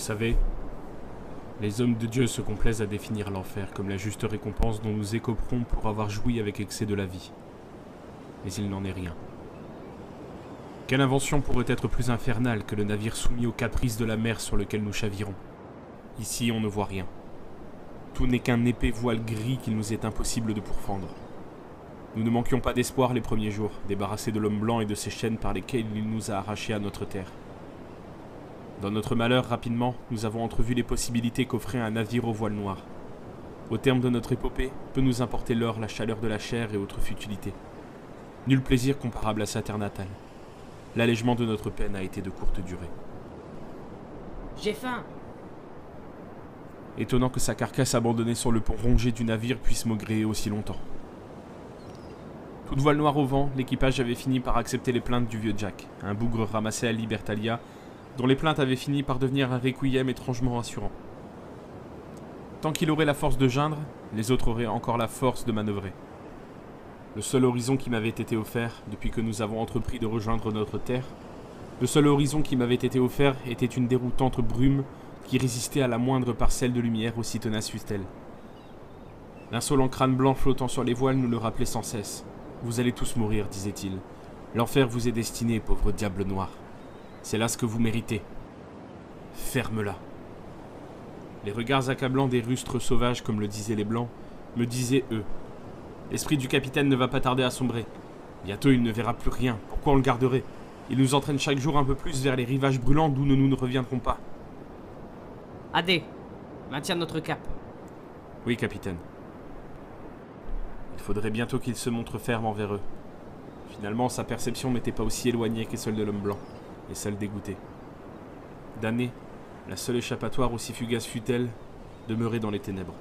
savez, les hommes de Dieu se complaisent à définir l'enfer comme la juste récompense dont nous écoperons pour avoir joui avec excès de la vie. Mais il n'en est rien. Quelle invention pourrait être plus infernale que le navire soumis aux caprices de la mer sur lequel nous chavirons? Ici, on ne voit rien. Tout n'est qu'un épais voile gris qu'il nous est impossible de pourfendre. Nous ne manquions pas d'espoir les premiers jours, débarrassés de l'homme blanc et de ses chaînes par lesquelles il nous a arrachés à notre terre. Dans notre malheur, rapidement, nous avons entrevu les possibilités qu'offrait un navire au voile noir. Au terme de notre épopée, peut nous importer l'heure, la chaleur de la chair et autres futilités. Nul plaisir comparable à sa terre natale. L'allègement de notre peine a été de courte durée. J'ai faim Étonnant que sa carcasse abandonnée sur le pont rongé du navire puisse maugréer aussi longtemps. Toute voile noire au vent, l'équipage avait fini par accepter les plaintes du vieux Jack, un bougre ramassé à Libertalia, dont les plaintes avaient fini par devenir un requiem étrangement rassurant. Tant qu'il aurait la force de geindre, les autres auraient encore la force de manœuvrer. Le seul horizon qui m'avait été offert depuis que nous avons entrepris de rejoindre notre terre, le seul horizon qui m'avait été offert était une déroutante brume qui résistait à la moindre parcelle de lumière aussi tenace fût-elle. L'insolent crâne blanc flottant sur les voiles nous le rappelait sans cesse. Vous allez tous mourir, disait-il. L'enfer vous est destiné, pauvre diable noir. C'est là ce que vous méritez. Ferme-la. Les regards accablants des rustres sauvages, comme le disaient les blancs, me disaient eux. L'esprit du capitaine ne va pas tarder à sombrer. Bientôt il ne verra plus rien. Pourquoi on le garderait? Il nous entraîne chaque jour un peu plus vers les rivages brûlants d'où nous ne reviendrons pas. Adé, maintiens notre cap. Oui, capitaine. Il faudrait bientôt qu'il se montre ferme envers eux. Finalement, sa perception n'était pas aussi éloignée que celle de l'homme blanc, et celle dégoûtée. Damnée, la seule échappatoire, aussi fugace fut-elle, demeurait dans les ténèbres.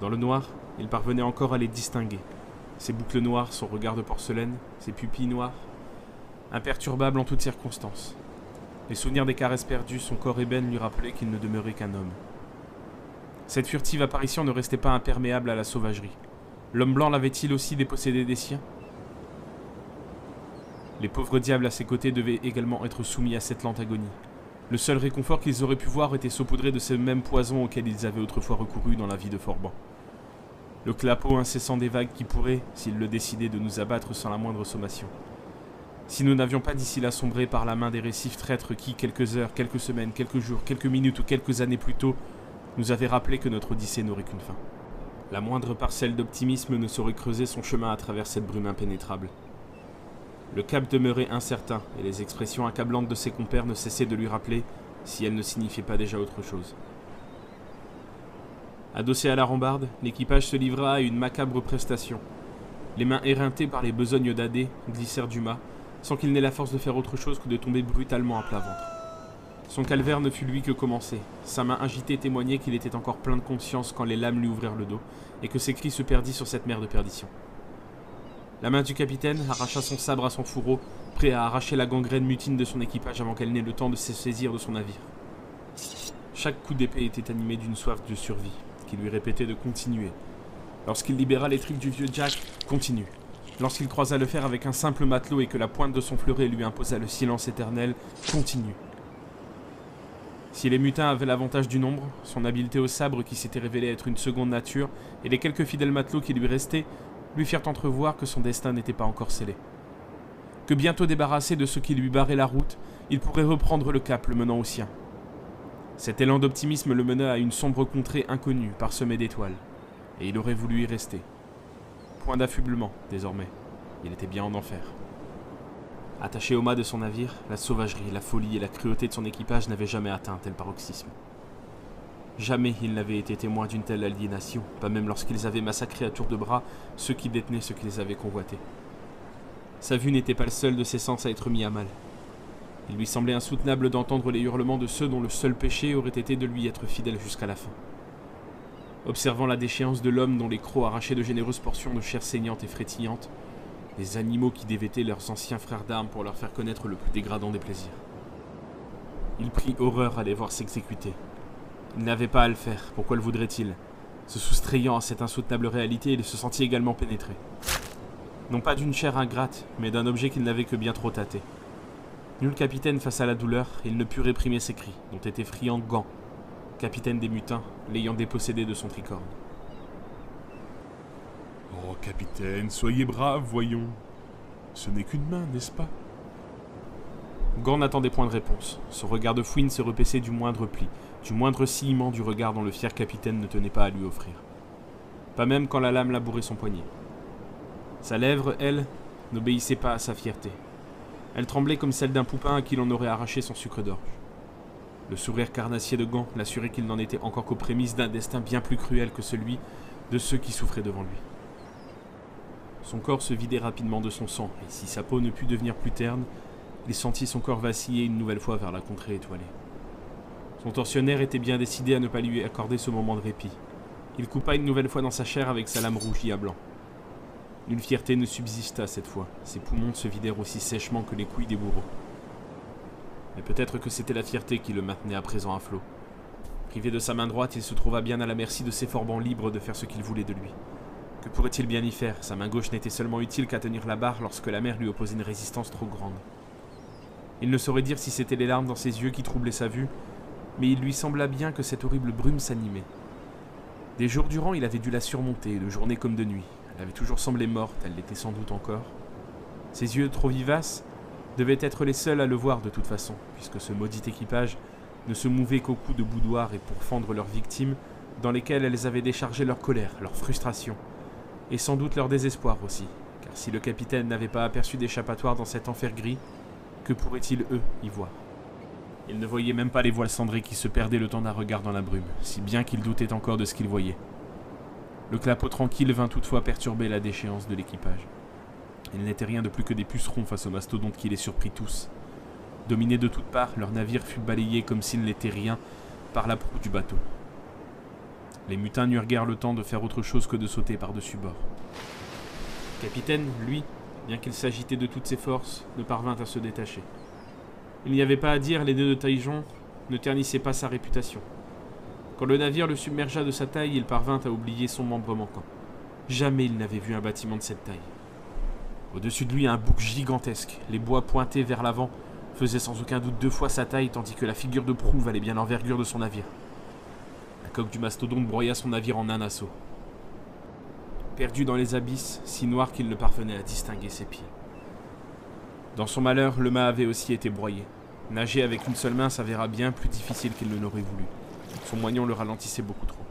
Dans le noir, il parvenait encore à les distinguer. Ses boucles noires, son regard de porcelaine, ses pupilles noires, imperturbable en toutes circonstances. Les souvenirs des caresses perdues, son corps ébène lui rappelaient qu'il ne demeurait qu'un homme. Cette furtive apparition ne restait pas imperméable à la sauvagerie. L'homme blanc l'avait-il aussi dépossédé des siens? Les pauvres diables à ses côtés devaient également être soumis à cette lente agonie. Le seul réconfort qu'ils auraient pu voir était saupoudré de ces mêmes poisons auxquels ils avaient autrefois recouru dans la vie de Forban. Le clapot incessant des vagues qui pourrait, s'ils le décidaient, de nous abattre sans la moindre sommation. Si nous n'avions pas d'ici là sombré par la main des récifs traîtres qui, quelques heures, quelques semaines, quelques jours, quelques minutes ou quelques années plus tôt, nous avait rappelé que notre Odyssée n'aurait qu'une fin. La moindre parcelle d'optimisme ne saurait creuser son chemin à travers cette brume impénétrable. Le cap demeurait incertain, et les expressions accablantes de ses compères ne cessaient de lui rappeler si elles ne signifiaient pas déjà autre chose. Adossé à la rambarde, l'équipage se livra à une macabre prestation. Les mains éreintées par les besognes d'Adé glissèrent du mât, sans qu'il n'ait la force de faire autre chose que de tomber brutalement à plat ventre. Son calvaire ne fut lui que commencé. Sa main agitée témoignait qu'il était encore plein de conscience quand les lames lui ouvrirent le dos, et que ses cris se perdit sur cette mer de perdition. La main du capitaine arracha son sabre à son fourreau, prêt à arracher la gangrène mutine de son équipage avant qu'elle n'ait le temps de se saisir de son navire. Chaque coup d'épée était animé d'une soif de survie, qui lui répétait de continuer. Lorsqu'il libéra les tripes du vieux Jack, continue. Lorsqu'il croisa le fer avec un simple matelot et que la pointe de son fleuret lui imposa le silence éternel, continue. Si les mutins avaient l'avantage du nombre, son habileté au sabre qui s'était révélée être une seconde nature, et les quelques fidèles matelots qui lui restaient, lui firent entrevoir que son destin n'était pas encore scellé. Que bientôt débarrassé de ce qui lui barrait la route, il pourrait reprendre le cap le menant au sien. Cet élan d'optimisme le mena à une sombre contrée inconnue, parsemée d'étoiles, et il aurait voulu y rester. Point d'affublement, désormais. Il était bien en enfer. Attaché au mât de son navire, la sauvagerie, la folie et la cruauté de son équipage n'avaient jamais atteint tel paroxysme. Jamais il n'avait été témoin d'une telle aliénation, pas même lorsqu'ils avaient massacré à tour de bras ceux qui détenaient ce qu'ils avaient convoité. Sa vue n'était pas le seul de ses sens à être mis à mal. Il lui semblait insoutenable d'entendre les hurlements de ceux dont le seul péché aurait été de lui être fidèle jusqu'à la fin. Observant la déchéance de l'homme dont les crocs arrachaient de généreuses portions de chair saignante et frétillante, des animaux qui dévêtaient leurs anciens frères d'armes pour leur faire connaître le plus dégradant des plaisirs. Il prit horreur à les voir s'exécuter. Il n'avait pas à le faire, pourquoi le voudrait-il? Se soustrayant à cette insoutenable réalité, il se sentit également pénétré. Non pas d'une chair ingrate, mais d'un objet qu'il n'avait que bien trop tâté. Nul capitaine face à la douleur, il ne put réprimer ses cris, dont était friand Gant, capitaine des mutins, l'ayant dépossédé de son tricorne. Oh, capitaine, soyez brave, voyons. Ce n'est qu'une main, n'est-ce pas? Gant n'attendait point de réponse. Son regard de fouine se repaissait du moindre pli, du moindre sillement du regard dont le fier capitaine ne tenait pas à lui offrir. Pas même quand la lame labourait son poignet. Sa lèvre, elle, n'obéissait pas à sa fierté. Elle tremblait comme celle d'un poupin à qui l'on aurait arraché son sucre d'orge. Le sourire carnassier de Gant l'assurait qu'il n'en était encore qu'aux prémices d'un destin bien plus cruel que celui de ceux qui souffraient devant lui. Son corps se vidait rapidement de son sang, et si sa peau ne put devenir plus terne, il sentit son corps vaciller une nouvelle fois vers la contrée étoilée. Son tortionnaire était bien décidé à ne pas lui accorder ce moment de répit. Il coupa une nouvelle fois dans sa chair avec sa lame rougie à blanc. Une fierté ne subsista cette fois, ses poumons se vidèrent aussi sèchement que les couilles des bourreaux. Mais peut-être que c'était la fierté qui le maintenait à présent à flot. Privé de sa main droite, il se trouva bien à la merci de ses forbans libres de faire ce qu'il voulait de lui. Que pourrait-il bien y faire? Sa main gauche n'était seulement utile qu'à tenir la barre lorsque la mer lui opposait une résistance trop grande. Il ne saurait dire si c'était les larmes dans ses yeux qui troublaient sa vue, mais il lui sembla bien que cette horrible brume s'animait. Des jours durant, il avait dû la surmonter, de journée comme de nuit. Elle avait toujours semblé morte, elle l'était sans doute encore. Ses yeux trop vivaces devaient être les seuls à le voir de toute façon, puisque ce maudit équipage ne se mouvait qu'au coup de boudoir et pour fendre leurs victimes, dans lesquelles elles avaient déchargé leur colère, leur frustration, et sans doute leur désespoir aussi, car si le capitaine n'avait pas aperçu d'échappatoire dans cet enfer gris, que pourraient-ils, eux, y voir? Il ne voyait même pas les voiles cendrées qui se perdaient le temps d'un regard dans la brume, si bien qu'il doutait encore de ce qu'il voyait. Le clapot tranquille vint toutefois perturber la déchéance de l'équipage. Il n'était rien de plus que des pucerons face aux mastodontes qui les surprit tous. Dominés de toutes parts, leur navire fut balayé comme s'il n'était rien par la proue du bateau. Les mutins n'eurent guère le temps de faire autre chose que de sauter par-dessus bord. Le capitaine, lui, bien qu'il s'agitait de toutes ses forces, ne parvint à se détacher. Il n'y avait pas à dire, les deux de Taïjon ne ternissaient pas sa réputation. Quand le navire le submergea de sa taille, il parvint à oublier son membre manquant. Jamais il n'avait vu un bâtiment de cette taille. Au-dessus de lui, un bouc gigantesque, les bois pointés vers l'avant, faisait sans aucun doute deux fois sa taille, tandis que la figure de proue valait bien l'envergure de son navire. La coque du mastodonte broya son navire en un assaut. Perdu dans les abysses, si noirs qu'il ne parvenait à distinguer ses pieds. Dans son malheur, le mât avait aussi été broyé. Nager avec une seule main s'avéra bien plus difficile qu'il ne l'aurait voulu. Son moignon le ralentissait beaucoup trop.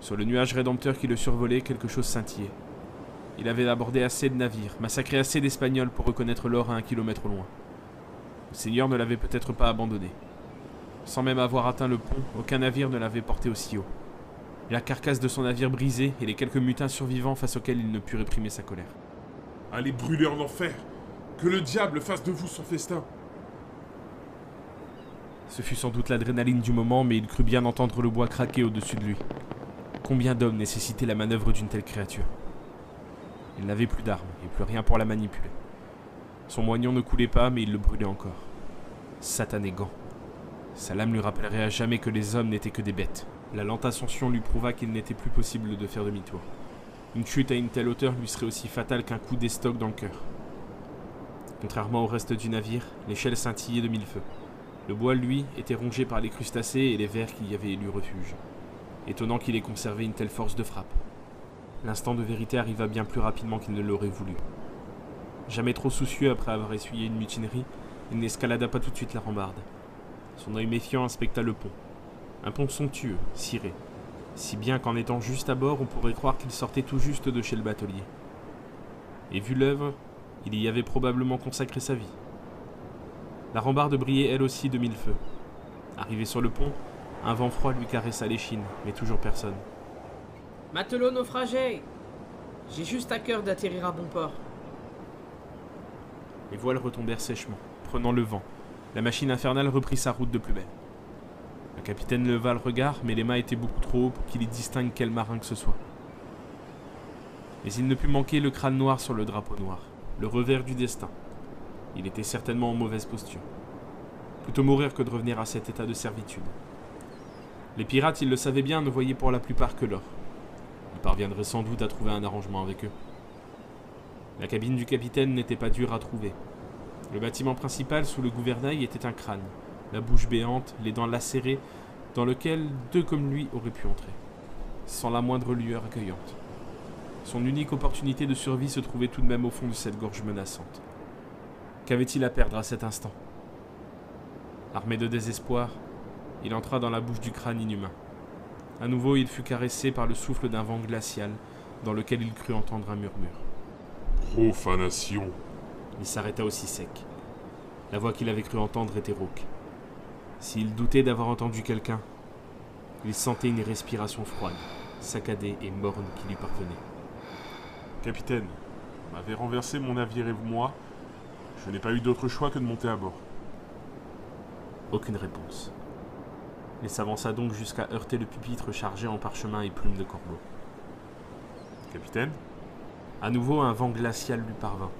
Sur le nuage rédempteur qui le survolait, quelque chose scintillait. Il avait abordé assez de navires, massacré assez d'Espagnols pour reconnaître l'or à un kilomètre loin. Le Seigneur ne l'avait peut-être pas abandonné. Sans même avoir atteint le pont, aucun navire ne l'avait porté aussi haut. La carcasse de son navire brisée et les quelques mutins survivants face auxquels il ne put réprimer sa colère. Allez brûler en enfer Que le diable fasse de vous son festin Ce fut sans doute l'adrénaline du moment, mais il crut bien entendre le bois craquer au-dessus de lui. Combien d'hommes nécessitait la manœuvre d'une telle créature? Il n'avait plus d'armes et plus rien pour la manipuler. Son moignon ne coulait pas, mais il le brûlait encore. Satané gant. Sa lame lui rappellerait à jamais que les hommes n'étaient que des bêtes. La lente ascension lui prouva qu'il n'était plus possible de faire demi-tour. Une chute à une telle hauteur lui serait aussi fatale qu'un coup d'estoc dans le cœur. Contrairement au reste du navire, l'échelle scintillait de mille feux. Le bois, lui, était rongé par les crustacés et les vers qui y avaient élu refuge. Étonnant qu'il ait conservé une telle force de frappe. L'instant de vérité arriva bien plus rapidement qu'il ne l'aurait voulu. Jamais trop soucieux après avoir essuyé une mutinerie, il n'escalada pas tout de suite la rambarde. Son œil méfiant inspecta le pont. Un pont somptueux, ciré, si bien qu'en étant juste à bord, on pourrait croire qu'il sortait tout juste de chez le batelier. Et vu l'œuvre, il y avait probablement consacré sa vie. La rambarde brillait elle aussi de mille feux. Arrivé sur le pont, un vent froid lui caressa l'échine, mais toujours personne. Matelot naufragé J'ai juste à cœur d'atterrir à bon port. Les voiles retombèrent sèchement, prenant le vent. La machine infernale reprit sa route de plus belle. Le capitaine leva le regard, mais les mâts étaient beaucoup trop hauts pour qu'il y distingue quel marin que ce soit. Mais il ne put manquer le crâne noir sur le drapeau noir, le revers du destin. Il était certainement en mauvaise posture. Plutôt mourir que de revenir à cet état de servitude. Les pirates, ils le savaient bien, ne voyaient pour la plupart que l'or. Ils parviendraient sans doute à trouver un arrangement avec eux. La cabine du capitaine n'était pas dure à trouver. Le bâtiment principal sous le gouvernail était un crâne, la bouche béante, les dents lacérées, dans lequel deux comme lui auraient pu entrer, sans la moindre lueur accueillante. Son unique opportunité de survie se trouvait tout de même au fond de cette gorge menaçante. Qu'avait-il à perdre à cet instant? Armé de désespoir, il entra dans la bouche du crâne inhumain. À nouveau, il fut caressé par le souffle d'un vent glacial dans lequel il crut entendre un murmure. Profanation. Il s'arrêta aussi sec. La voix qu'il avait cru entendre était rauque. S'il doutait d'avoir entendu quelqu'un, il sentait une respiration froide, saccadée et morne qui lui parvenait. Capitaine, vous m'avez renversé mon navire et moi. Je n'ai pas eu d'autre choix que de monter à bord. Aucune réponse. Il s'avança donc jusqu'à heurter le pupitre chargé en parchemin et plumes de corbeau. Capitaine? À nouveau, un vent glacial lui parvint.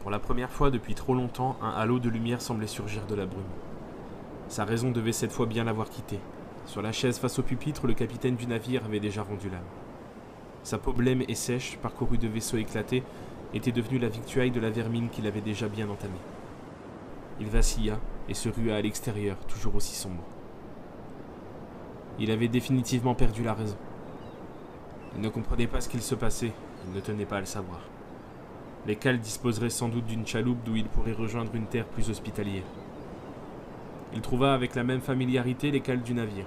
Pour la première fois depuis trop longtemps, un halo de lumière semblait surgir de la brume. Sa raison devait cette fois bien l'avoir quitté. Sur la chaise face au pupitre, le capitaine du navire avait déjà rendu l'âme. Sa peau blême et sèche, parcourue de vaisseaux éclatés, était devenue la victuaille de la vermine qu'il avait déjà bien entamée. Il vacilla et se rua à l'extérieur, toujours aussi sombre. Il avait définitivement perdu la raison. Il ne comprenait pas ce qu'il se passait, il ne tenait pas à le savoir. Les cales disposeraient sans doute d'une chaloupe d'où il pourrait rejoindre une terre plus hospitalière. Il trouva avec la même familiarité les cales du navire.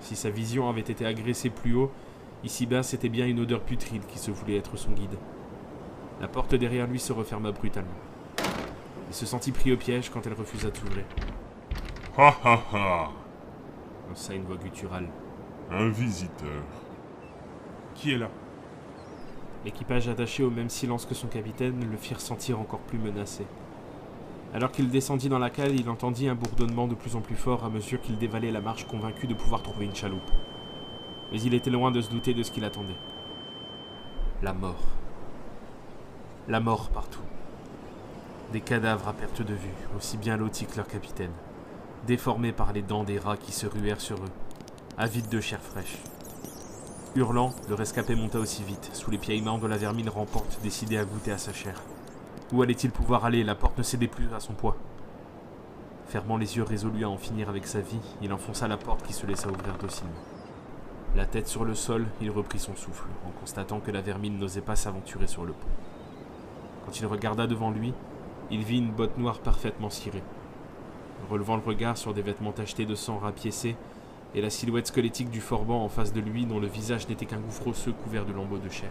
Si sa vision avait été agressée plus haut, ici-bas c'était bien une odeur putride qui se voulait être son guide. La porte derrière lui se referma brutalement. Il se sentit pris au piège quand elle refusa de s'ouvrir. Ha ha ha Lança une voix gutturale. Un visiteur. Qui est là? L'équipage attaché au même silence que son capitaine le firent sentir encore plus menacé. Alors qu'il descendit dans la cale, il entendit un bourdonnement de plus en plus fort à mesure qu'il dévalait la marche convaincu de pouvoir trouver une chaloupe. Mais il était loin de se douter de ce qu'il attendait. La mort. La mort partout. Des cadavres à perte de vue, aussi bien lotis que leur capitaine, déformés par les dents des rats qui se ruèrent sur eux, avides de chair fraîche. Hurlant, le rescapé monta aussi vite, sous les piaillements de la vermine rampante décidée à goûter à sa chair. Où allait-il pouvoir aller? La porte ne cédait plus à son poids. Fermant les yeux résolu à en finir avec sa vie, il enfonça la porte qui se laissa ouvrir docilement. La tête sur le sol, il reprit son souffle, en constatant que la vermine n'osait pas s'aventurer sur le pont. Quand il regarda devant lui, il vit une botte noire parfaitement cirée. Relevant le regard sur des vêtements tachetés de sang rapiécés, et la silhouette squelettique du forban en face de lui dont le visage n'était qu'un gouffre osseux couvert de lambeaux de chair.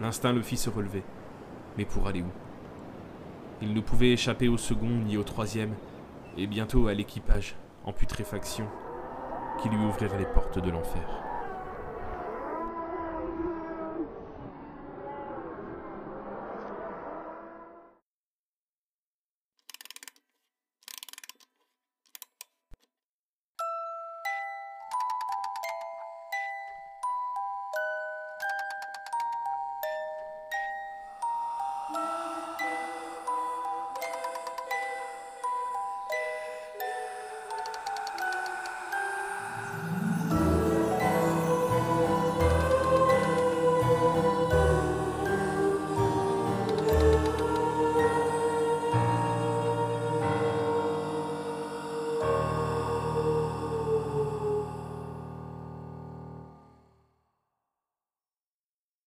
L'instinct le fit se relever. Mais pour aller où? Il ne pouvait échapper au second ni au troisième, et bientôt à l'équipage, en putréfaction, qui lui ouvrirait les portes de l'enfer.